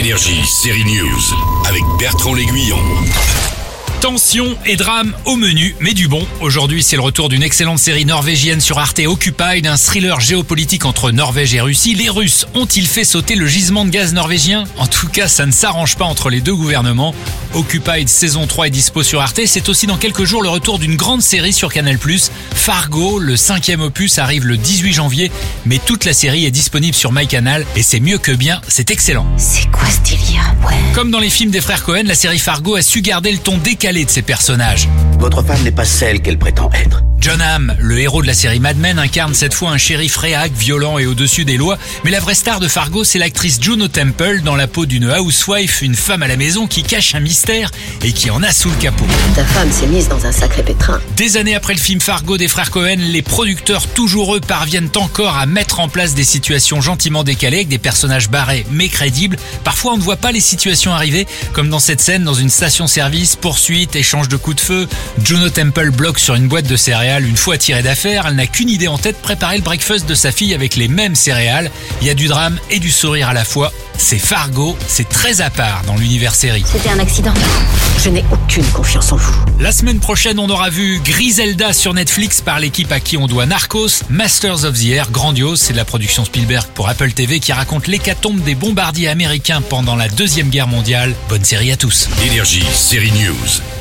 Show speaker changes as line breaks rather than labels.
Énergie, série News, avec Bertrand L'Aiguillon.
Tension et drame au menu, mais du bon. Aujourd'hui, c'est le retour d'une excellente série norvégienne sur Arte Occupied, un thriller géopolitique entre Norvège et Russie. Les Russes ont-ils fait sauter le gisement de gaz norvégien? En tout cas, ça ne s'arrange pas entre les deux gouvernements. Occupied saison 3 est dispo sur Arte. C'est aussi dans quelques jours le retour d'une grande série sur Canal+. Fargo, le cinquième opus, arrive le 18 janvier, mais toute la série est disponible sur MyCanal et c'est mieux que bien, c'est excellent.
C'est quoi ce délire Ouais?
Comme dans les films des frères Cohen, la série Fargo a su garder le ton décalé de ses personnages.
Votre femme n'est pas celle qu'elle prétend être.
John Hamm, le héros de la série Mad Men, incarne cette fois un shérif réac, violent et au-dessus des lois. Mais la vraie star de Fargo, c'est l'actrice Juno Temple, dans la peau d'une housewife, une femme à la maison qui cache un mystère et qui en a sous le capot.
Ta femme s'est mise dans un sacré pétrin.
Des années après le film Fargo des frères Cohen, les producteurs, toujours eux, parviennent encore à mettre en place des situations gentiment décalées avec des personnages barrés mais crédibles. Parfois, on ne voit pas les situations arriver, comme dans cette scène dans une station-service, poursuite, échange de coups de feu. Juno Temple bloque sur une boîte de céréales une fois tirée d'affaire, elle n'a qu'une idée en tête, préparer le breakfast de sa fille avec les mêmes céréales. Il y a du drame et du sourire à la fois. C'est Fargo, c'est très à part dans l'univers série.
C'était un accident. Je n'ai aucune confiance en vous.
La semaine prochaine, on aura vu Griselda sur Netflix par l'équipe à qui on doit Narcos, Masters of the Air, grandiose, c'est de la production Spielberg pour Apple TV qui raconte l'hécatombe des bombardiers américains pendant la Deuxième Guerre mondiale. Bonne série à tous.
Énergie, série News.